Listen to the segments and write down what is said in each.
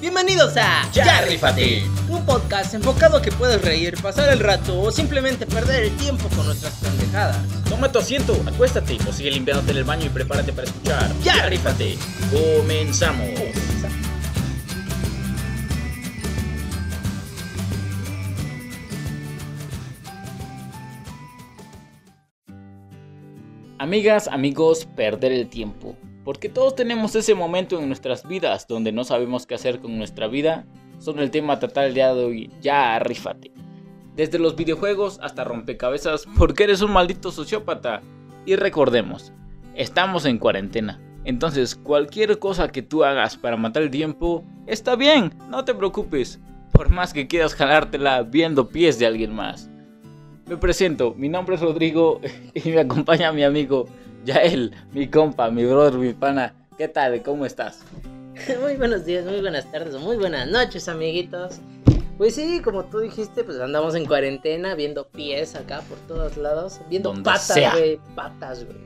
Bienvenidos a Ya Rífate. un podcast enfocado a que puedas reír, pasar el rato o simplemente perder el tiempo con nuestras pendejadas. Toma tu asiento, acuéstate o sigue limpiándote en el baño y prepárate para escuchar. Ya Rífate. Comenzamos. Amigas, amigos, perder el tiempo. Porque todos tenemos ese momento en nuestras vidas donde no sabemos qué hacer con nuestra vida. Son el tema día de hoy. Ya, rífate. Desde los videojuegos hasta rompecabezas, porque eres un maldito sociópata. Y recordemos, estamos en cuarentena. Entonces, cualquier cosa que tú hagas para matar el tiempo, está bien, no te preocupes. Por más que quieras jalártela viendo pies de alguien más. Me presento, mi nombre es Rodrigo y me acompaña mi amigo Yael, mi compa, mi brother, mi pana. ¿Qué tal? ¿Cómo estás? Muy buenos días, muy buenas tardes muy buenas noches, amiguitos. Pues sí, como tú dijiste, pues andamos en cuarentena viendo pies acá por todos lados, viendo Donde patas, güey, patas, güey.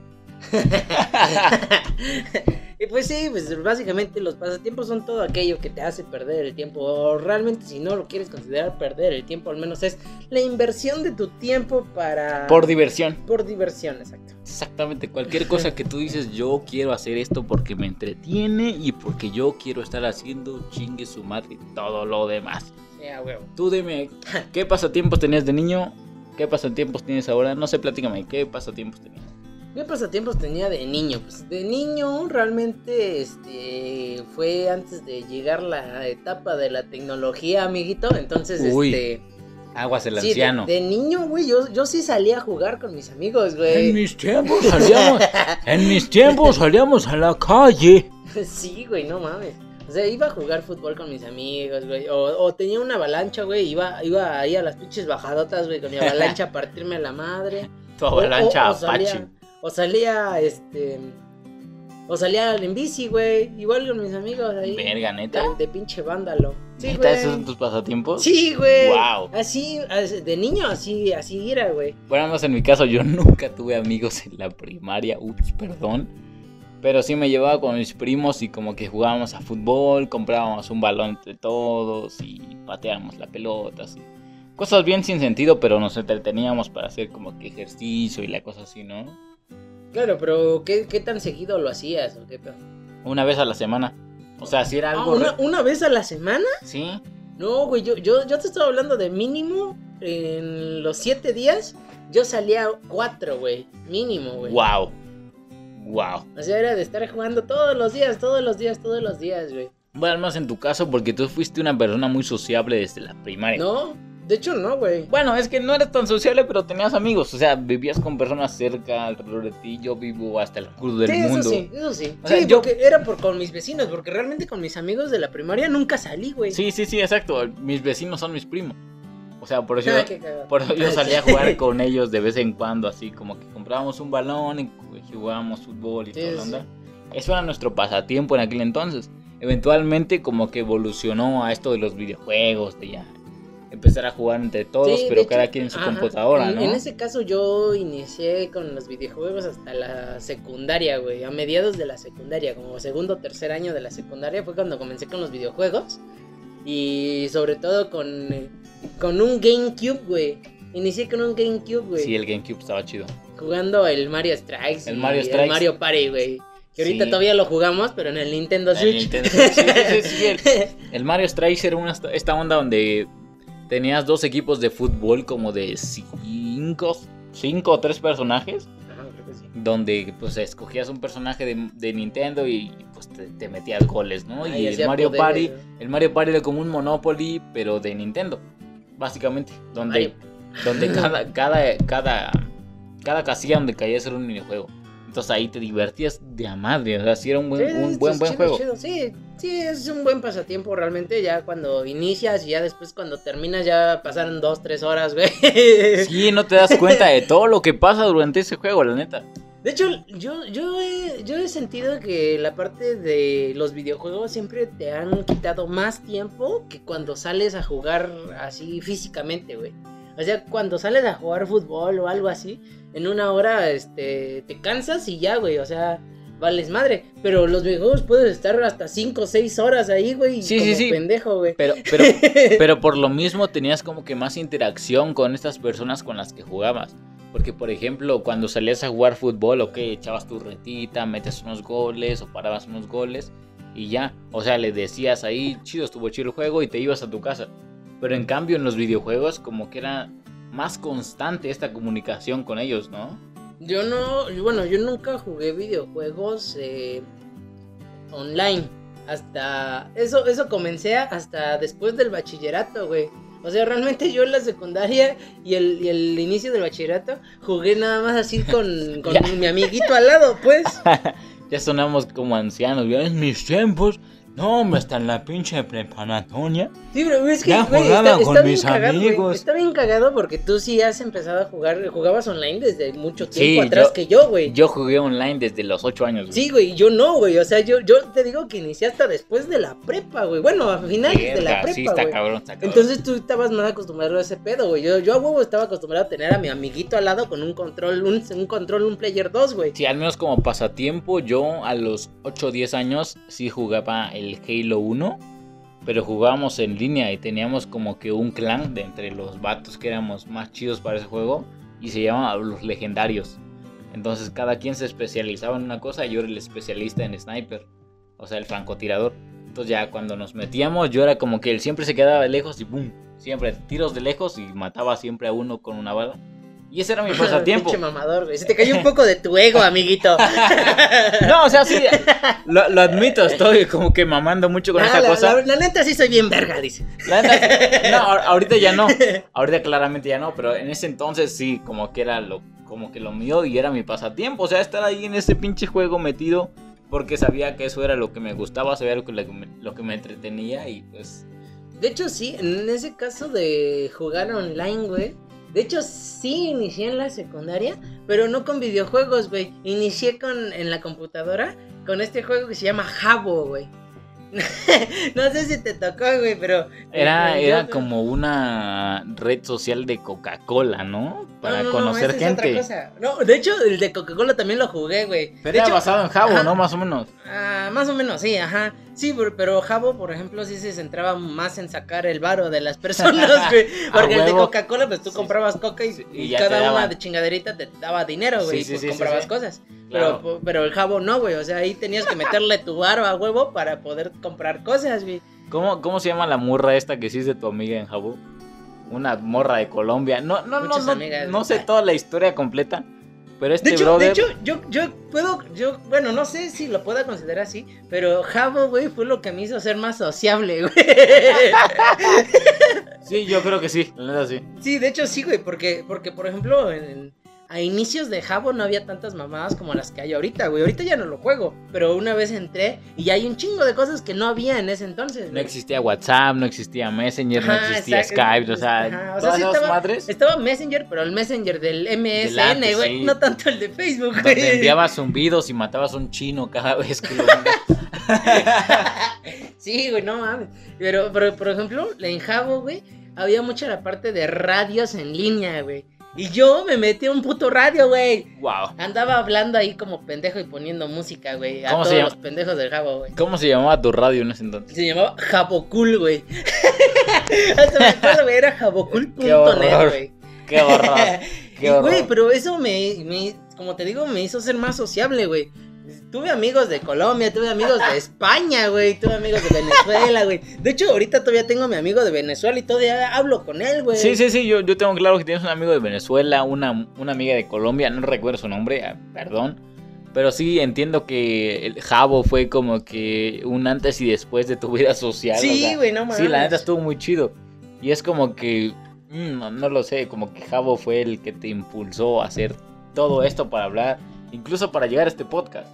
y pues sí, pues básicamente los pasatiempos son todo aquello que te hace perder el tiempo. O realmente si no lo quieres considerar perder el tiempo, al menos es la inversión de tu tiempo para... Por diversión. Por diversión, exacto. Exactamente, cualquier cosa que tú dices, yo quiero hacer esto porque me entretiene y porque yo quiero estar haciendo chingue su madre y todo lo demás. Ya, huevo. Tú dime, ¿qué pasatiempos tenías de niño? ¿Qué pasatiempos tienes ahora? No sé, platícame, ¿qué pasatiempos tenías? ¿Qué pasatiempos tenía de niño? Pues de niño realmente este fue antes de llegar la etapa de la tecnología, amiguito. Entonces, Uy, este. Aguas el sí, anciano. de, niño, güey, yo, yo sí salía a jugar con mis amigos, güey. En mis tiempos salíamos, en mis tiempos salíamos a la calle. sí, güey, no mames. O sea, iba a jugar fútbol con mis amigos, güey. O, o tenía una avalancha, güey. Iba, iba ahí a las pinches bajadotas, güey, con mi avalancha a partirme la madre. Tu avalancha O- o- o Apache. salía- O salía, este. O salía en bici, güey. Igual con mis amigos ahí. Verga, neta. De, de pinche vándalo. Sí, ¿Neta güey. esos son tus pasatiempos? Sí, güey. Wow. Así, as- de niño, así, así era, güey. Bueno, más en mi caso, yo nunca tuve amigos en la primaria. Ups, perdón. Pero sí me llevaba con mis primos y como que jugábamos a fútbol, comprábamos un balón entre todos y pateábamos la pelota. así. Cosas bien sin sentido, pero nos entreteníamos para hacer como que ejercicio y la cosa así, ¿no? Claro, pero ¿qué, qué tan seguido lo hacías? ¿O qué pedo? Una vez a la semana. O sea, si era Ah, algo... ¿una, una vez a la semana? Sí. No, güey, yo, yo, yo te estaba hablando de mínimo en los siete días. Yo salía cuatro, güey. Mínimo, güey. Wow. Wow. O sea, era de estar jugando todos los días, todos los días, todos los días, güey. Bueno, más en tu caso, porque tú fuiste una persona muy sociable desde la primaria. No, de hecho no, güey. Bueno, es que no eras tan sociable, pero tenías amigos. O sea, vivías con personas cerca, alrededor de ti. Yo vivo hasta el culo del sí, mundo. eso sí, eso sí. O sea, sí, yo- porque era por con mis vecinos, porque realmente con mis amigos de la primaria nunca salí, güey. Sí, sí, sí, exacto. Mis vecinos son mis primos. O sea, por eso, Ah, cagado. por eso yo salía a jugar con ellos de vez en cuando, así como que comprábamos un balón y jugábamos fútbol y Sí, toda la sí, onda. Eso era nuestro pasatiempo en aquel entonces. Eventualmente como que evolucionó a esto de los videojuegos, de ya empezar a jugar entre todos, Sí, pero hecho, cada quien en su ajá. computadora, ¿no? En ese caso yo inicié con los videojuegos hasta la secundaria, güey. A mediados de la secundaria, como segundo o tercer año de la secundaria fue cuando comencé con los videojuegos. Y sobre todo con, con un GameCube, güey. Inicié con un GameCube, güey. Sí, el GameCube estaba chido. Jugando el Mario Strikes. El Mario Strikes. El Mario Party, güey. Que ahorita Sí. todavía lo jugamos, pero en el Nintendo El Switch. Nintendo Switch, sí, sí, sí, sí, el- El Mario Strikes era una, esta onda donde tenías dos equipos de fútbol como de cinco, cinco o tres personajes, Ajá, creo que sí. donde pues escogías un personaje de, de Nintendo y pues te, te metías goles, ¿no? Ah, y y el Mario Party, ¿no? el Mario Party era como un Monopoly, pero de Nintendo, básicamente, donde, Mario. donde cada, cada, cada, cada casilla donde caías era un minijuego. Entonces ahí te divertías de a madre, o sea, sí era un buen, Sí, un buen, buen juego. chido. Sí, sí, es un buen pasatiempo realmente. Ya cuando inicias y ya después cuando terminas ya pasaron dos, tres horas, güey. Sí, no te das cuenta de todo lo que pasa durante ese juego, la neta. De hecho, yo, yo, he, yo he sentido que la parte de los videojuegos siempre te han quitado más tiempo que cuando sales a jugar así físicamente, güey. O sea, cuando sales a jugar fútbol o algo así, en una hora este, te cansas y ya, güey. O sea, vales madre. Pero los videojuegos puedes estar hasta 5 o 6 horas ahí, güey. Sí, como sí, sí. pendejo, güey. Pero, pero, pero por lo mismo tenías como que más interacción con estas personas con las que jugabas. Porque, por ejemplo, cuando salías a jugar fútbol, ok, echabas tu retita, metes unos goles o parabas unos goles y ya. O sea, le decías ahí, chido, estuvo chido el juego y te ibas a tu casa. Pero en cambio, en los videojuegos, como que era más constante esta comunicación con ellos, ¿no? Yo no, bueno, yo nunca jugué videojuegos eh, online. Hasta eso, eso comencé hasta después del bachillerato, güey. O sea, realmente yo en la secundaria y el, y el inicio del bachillerato jugué nada más así con, con mi amiguito al lado, pues. ya sonamos como ancianos, ya en mis tiempos. No, me está en la pinche preparatoria. Sí, pero es que, Ya güey, jugaba está, con está bien mis cagado, güey. amigos. Está bien cagado porque tú sí has empezado a jugar, jugabas online desde mucho Sí, tiempo atrás yo- que yo, güey. Yo jugué online desde los 8 años. güey. Sí, güey, yo no, güey. O sea, yo, yo te digo que inicié hasta después de la prepa, güey. Bueno, a finales de la prepa, sí, está güey. cabrón, está cabrón. Entonces tú estabas más acostumbrado a ese pedo, güey. Yo, yo a huevo estaba acostumbrado a tener a mi amiguito al lado con un control, un, un control, un player 2, güey. Sí, al menos como pasatiempo, yo a los 8 o 10 años sí jugaba el Halo 1, pero jugábamos en línea y teníamos como que un clan de entre los vatos que éramos más chidos para ese juego y se llamaba los legendarios. Entonces cada quien se especializaba en una cosa yo era el especialista en sniper, o sea, el francotirador. Entonces ya cuando nos metíamos yo era como que él siempre se quedaba lejos y ¡boom! Siempre tiros de lejos y mataba siempre a uno con una bala. Y ese era mi pasatiempo. Pinche mamador, güey. Se te cayó un poco de tu ego, amiguito. No, o sea, sí, lo, lo admito, estoy como que mamando mucho con esta la, cosa. la- la neta sí soy bien verga, dice. La neta, no, ahor- ahorita ya no, ahorita claramente ya no, pero en ese entonces sí, como que era lo, como que lo mío y era mi pasatiempo, o sea, estar ahí en ese pinche juego metido porque sabía que eso era lo que me gustaba, sabía lo que, lo que me, lo que me entretenía y pues... De hecho, sí, en ese caso de jugar online, güey. De hecho, sí inicié en la secundaria, pero no con videojuegos, güey. Inicié con, en la computadora con este juego que se llama Jabo, güey. no sé si te tocó, güey, pero... Era, era como una red social de Coca-Cola, ¿no? Para No, no, no, conocer es otra gente. cosa. No, de hecho, el de Coca-Cola también lo jugué, güey. Pero de era hecho, basado en Jabo. ¿no? Más o menos. Ah, más o menos, sí, ajá. Sí, pero, pero Jabo, por ejemplo, sí se centraba más en sacar el varo de las personas, güey. Porque el de. Coca-Cola, pues tú Sí. comprabas coca y, Sí, y y ya te cada una de chingaderita te daba dinero, güey. Sí, y pues comprabas cosas. Claro. Pero, pero el Jabo no, güey. O sea, ahí tenías que meterle tu varo a huevo para poder comprar cosas, güey. ¿Cómo, ¿Cómo se llama la morra esta que hiciste tu amiga en Jabo? Una morra de Colombia. No, no, no, no, amigas. no sé toda la historia completa. Pero este De hecho, brother. de hecho, yo, yo puedo, yo, bueno, no sé si lo pueda considerar así, pero Jabo, güey, fue lo que me hizo ser más sociable, güey. Sí, yo creo que sí. La neta sí. Sí, de hecho sí, güey, porque, porque por ejemplo, en- a inicios de Jabo no había tantas mamadas como las que hay ahorita, güey. Ahorita ya no lo juego, pero una vez entré y hay un chingo de cosas que no había en ese entonces. No güey. existía WhatsApp, no existía Messenger, no existía exacto. Skype, o sea, Ajá, o sea, sí estaba- madres. Estaba Messenger, pero el Messenger del MSN, antes, güey, sí. no tanto el de Facebook, güey. enviabas zumbidos y matabas a un chino cada vez que lo Sí, güey, no mames. Pero, pero, por ejemplo, en Jabo, güey, había mucha la parte de radios en línea, güey. Y yo me metí a un puto radio, güey. Wow. Andaba hablando ahí como pendejo y poniendo música, güey. A ¿Cómo todos se llama? los pendejos del Jabo, güey. ¿Cómo se llamaba tu radio en ese entonces? Se llamaba Jabocul, güey. Hasta me acuerdo, güey, era jabocul.net, güey. Qué horror. Qué horror. Güey, pero eso me, me, como te digo, me hizo ser más sociable, güey. Tuve amigos de Colombia, tuve amigos de España, güey, tuve amigos de Venezuela, güey. De hecho, ahorita todavía tengo a mi amigo de Venezuela y todavía hablo con él, güey. Sí, sí, sí, yo, yo tengo claro que tienes un amigo de Venezuela, una, una amiga de Colombia, no recuerdo su nombre, ah, perdón. Pero sí entiendo que el Jabo fue como que un antes y después de tu vida social. Sí, o sea, güey, no mames. Sí, la neta estuvo muy chido. Y es como que, mm, no, no lo sé, como que Jabo fue el que te impulsó a hacer todo esto para hablar, incluso para llegar a este podcast.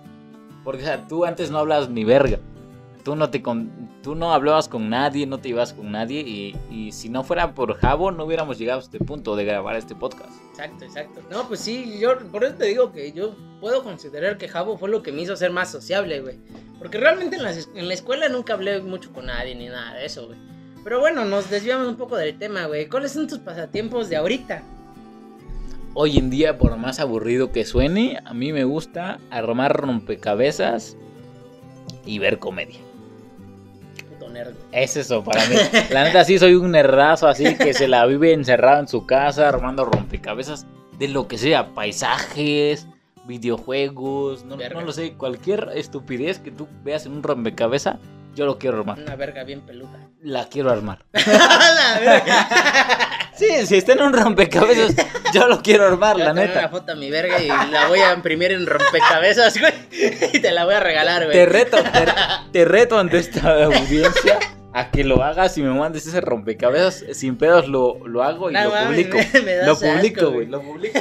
Porque, o tú antes no hablabas ni verga. Tú no, te con- tú no hablabas con nadie, no te ibas con nadie. Y, y si no fuera por Jabo, no hubiéramos llegado a este punto de grabar este podcast. Exacto, exacto. No, pues sí, yo por eso te digo que yo puedo considerar que Jabo fue lo que me hizo ser más sociable, güey. Porque realmente en la, en la escuela nunca hablé mucho con nadie ni nada de eso, güey. Pero bueno, nos desviamos un poco del tema, güey. ¿Cuáles son tus pasatiempos de ahorita? Hoy en día, por más aburrido que suene, a mí me gusta armar rompecabezas y ver comedia. Nerd. Es eso para mí. La neta sí soy un nerdazo así que se la vive encerrado en su casa armando rompecabezas de lo que sea, paisajes, videojuegos, no, no lo sé, cualquier estupidez que tú veas en un rompecabezas, yo lo quiero armar. Una verga bien peluda. La quiero armar. la verga. Sí, si está en un rompecabezas, yo lo quiero armar, Voy a la tomar una neta. foto a mi verga y la voy a imprimir en rompecabezas, güey. Y te la voy a regalar, güey. Te reto, te, te reto ante esta audiencia a que lo hagas y me mandes ese rompecabezas. Sin pedos lo, lo hago y No lo mames, publico. me- me das lo publico, güey. güey, lo publico.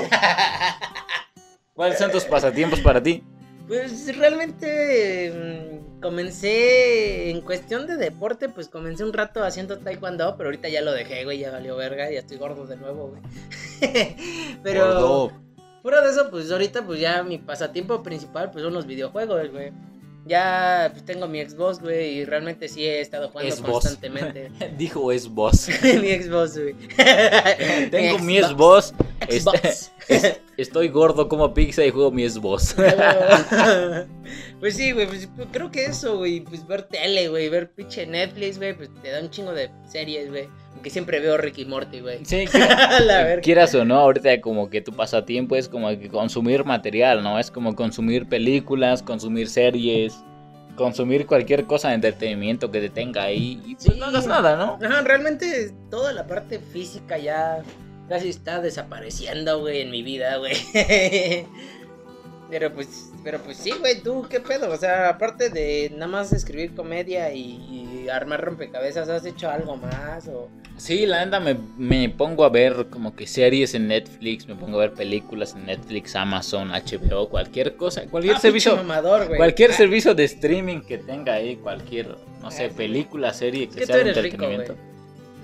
¿Cuáles son tus pasatiempos para ti? Pues realmente mm, comencé en cuestión de deporte, pues comencé un rato haciendo taekwondo, pero ahorita ya lo dejé, güey, ya valió verga, ya estoy gordo de nuevo, güey. pero Gordo. fuera de eso, pues ahorita pues ya mi pasatiempo principal pues son los videojuegos, güey. Ya pues, tengo mi Xbox, güey, y realmente sí he estado jugando Xbox. constantemente. Dijo es vos. mi Xbox, güey. Tengo mi es vos. Xbox. Est- estoy gordo como pizza y juego mi vos. pues sí, güey, pues creo que eso, güey, pues ver tele, güey, ver pinche Netflix, güey, pues te da un chingo de series, güey. Aunque siempre veo Ricky Morty, güey. Sí, verga. quieras o no, ahorita como que tu pasatiempo es como que consumir material, ¿no? Es como consumir películas, consumir series, consumir cualquier cosa de entretenimiento que te tenga ahí y pues Sí. no hagas nada, ¿no? Ajá, realmente toda la parte física ya casi está desapareciendo, güey, en mi vida, güey. Pero pues, pero pues sí, güey, tú qué pedo, o sea, aparte de nada más escribir comedia y, y armar rompecabezas, ¿has hecho algo más o Sí, la neta me, me pongo a ver como que series en Netflix, me pongo a ver películas en Netflix, Amazon, HBO, cualquier cosa, cualquier Ah, servicio, pinche mamador, güey. cualquier Ah, servicio de streaming que tenga ahí, cualquier, no sé, Ah, sí. película, serie Es que que sea de rico, entretenimiento.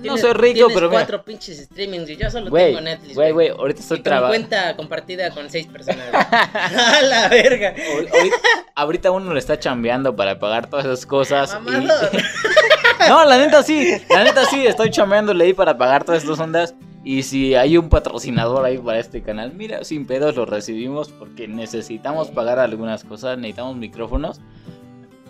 No soy rico, tienes pero mira, cuatro pinches streamings y yo solo tengo Netflix, güey, güey, ahorita estoy trabajando. cuenta compartida con seis personas. ¡A la verga! Ahorita, ahorita uno le está chambeando para pagar todas esas cosas. y-. No, la neta sí, la neta sí, estoy chambeándole ahí para pagar todas estas ondas. Y si hay un patrocinador ahí para este canal, mira, sin pedos lo recibimos porque necesitamos pagar algunas cosas, necesitamos micrófonos.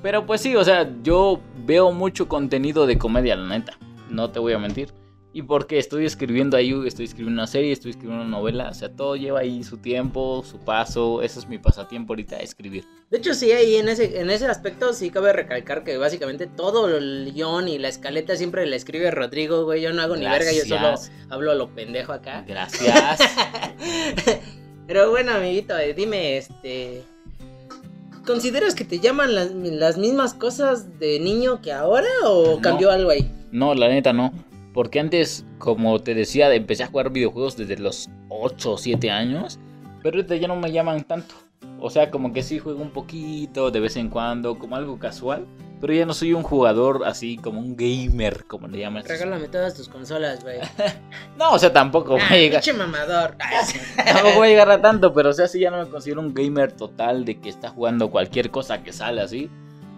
Pero pues sí, o sea, yo veo mucho contenido de comedia, la neta, no te voy a mentir. Y porque estoy escribiendo ahí, estoy escribiendo una serie, estoy escribiendo una novela, o sea, todo lleva ahí su tiempo, su paso, ese es mi pasatiempo ahorita, escribir. De hecho, sí, ahí en ese, en ese aspecto sí cabe recalcar que básicamente todo el guion y la escaleta siempre la escribe Rodrigo, güey. Yo no hago ni verga, yo solo hablo a lo pendejo acá. Gracias. Pero bueno, amiguito, eh, dime, este. ¿Consideras que te llaman las, las mismas cosas de niño que ahora o No. cambió algo ahí? No, la neta no. Porque antes, como te decía, empecé a jugar videojuegos desde los 8 o 7 años. Pero ahorita ya no me llaman tanto. O sea, como que sí juego un poquito de vez en cuando, como algo casual. Pero ya no soy un jugador así como un gamer, como le llaman. Regálame todas tus consolas, güey. No, o sea, tampoco voy Ah, a llegar. pinche mamador. Tampoco voy a llegar a tanto, pero o sea, sí ya no me considero un gamer total de que está jugando cualquier cosa que sale así.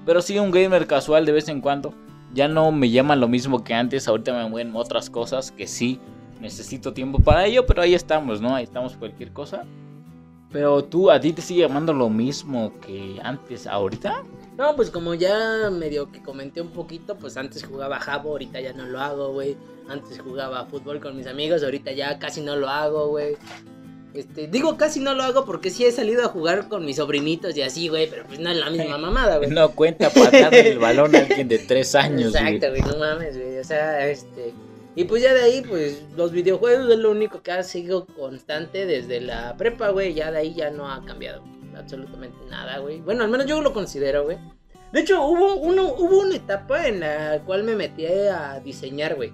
Pero sí un gamer casual de vez en cuando. Ya no me llaman lo mismo que antes, ahorita me mueven otras cosas que sí necesito tiempo para ello, pero ahí estamos, ¿no? Ahí estamos cualquier cosa. Pero tú, ¿a ti te sigue llamando lo mismo que antes, ahorita? No, pues como ya medio que comenté un poquito, pues antes jugaba Jabo, ahorita ya no lo hago, güey. Antes jugaba fútbol con mis amigos, ahorita ya casi no lo hago, güey. Este, digo casi no lo hago porque sí he salido a jugar con mis sobrinitos y así, güey, pero pues no es la misma mamada, güey. No cuenta para darle el balón a alguien de tres años, güey. Exacto, güey, no mames, güey. O sea, este. Y pues ya de ahí, pues los videojuegos es lo único que ha sido constante desde la prepa, güey. Ya de ahí ya no ha cambiado absolutamente nada, güey. Bueno, al menos yo lo considero, güey. De hecho, hubo, uno, hubo una etapa en la cual me metí a diseñar, güey.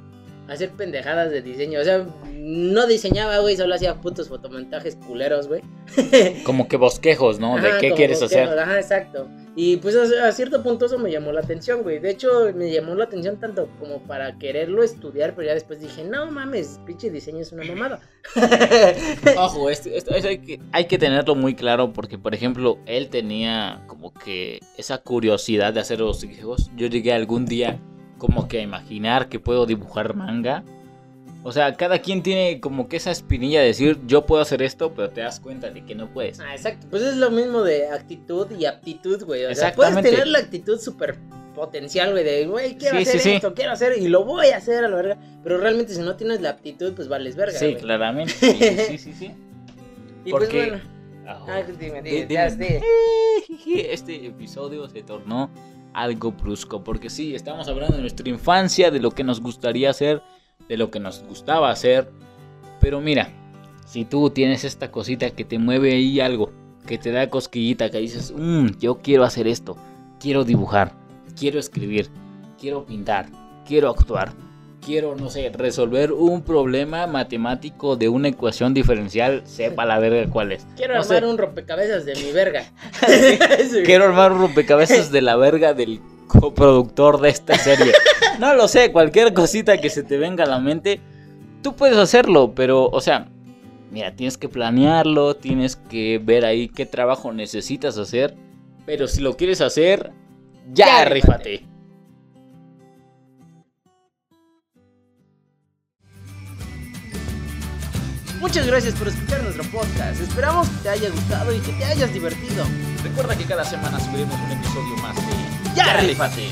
Hacer pendejadas de diseño. O sea, no diseñaba, güey, solo hacía putos fotomontajes culeros, güey. Como que bosquejos, ¿no? ¿De qué quieres bosquejos, hacer? Ajá, exacto. Y pues a, a cierto punto eso me llamó la atención, güey. De hecho, me llamó la atención tanto como para quererlo estudiar, pero ya después dije, no mames, pinche diseño es una mamada. Ojo, esto, esto- hay, que, hay que tenerlo muy claro porque, por ejemplo, él tenía como que esa curiosidad de hacer los dibujos. Yo llegué algún día como que a imaginar que puedo dibujar manga, O sea, cada quien tiene como que esa espinilla de decir, yo puedo hacer esto, pero te das cuenta de que no puedes. Ah, exacto. Pues es lo mismo de actitud y aptitud, güey. O sea, puedes tener la actitud súper potencial, güey, de, güey, quiero Sí, hacer sí, sí. esto, quiero hacer, y lo voy a hacer a la verga. Pero realmente si no tienes la aptitud, pues vales verga, Sí, güey. claramente. Sí, sí, sí, sí. Y pues Porque- bueno. Ah, Ah, dime, Di- dime, dime. ya, sí. Este episodio se tornó algo brusco, porque sí, estamos hablando de nuestra infancia, de lo que nos gustaría hacer, de lo que nos gustaba hacer. Pero mira, si tú tienes esta cosita que te mueve ahí algo, que te da cosquillita, que dices, "Mm, yo quiero hacer esto, quiero dibujar, quiero escribir, quiero pintar, quiero actuar, quiero, no sé, resolver un problema matemático de una ecuación diferencial, sepa la verga cuál es. Quiero No armar sé. un rompecabezas de mi verga. Quiero armar un rompecabezas de la verga del coproductor de esta serie. No lo sé, cualquier cosita que se te venga a la mente, tú puedes hacerlo, pero, o sea, mira, tienes que planearlo, tienes que ver ahí qué trabajo necesitas hacer, pero si lo quieres hacer, ya, Ya, rífate. rífate. Muchas gracias por escuchar nuestro podcast. Esperamos que te haya gustado y que te hayas divertido. Recuerda que cada semana subiremos un episodio más de Ya, rífate.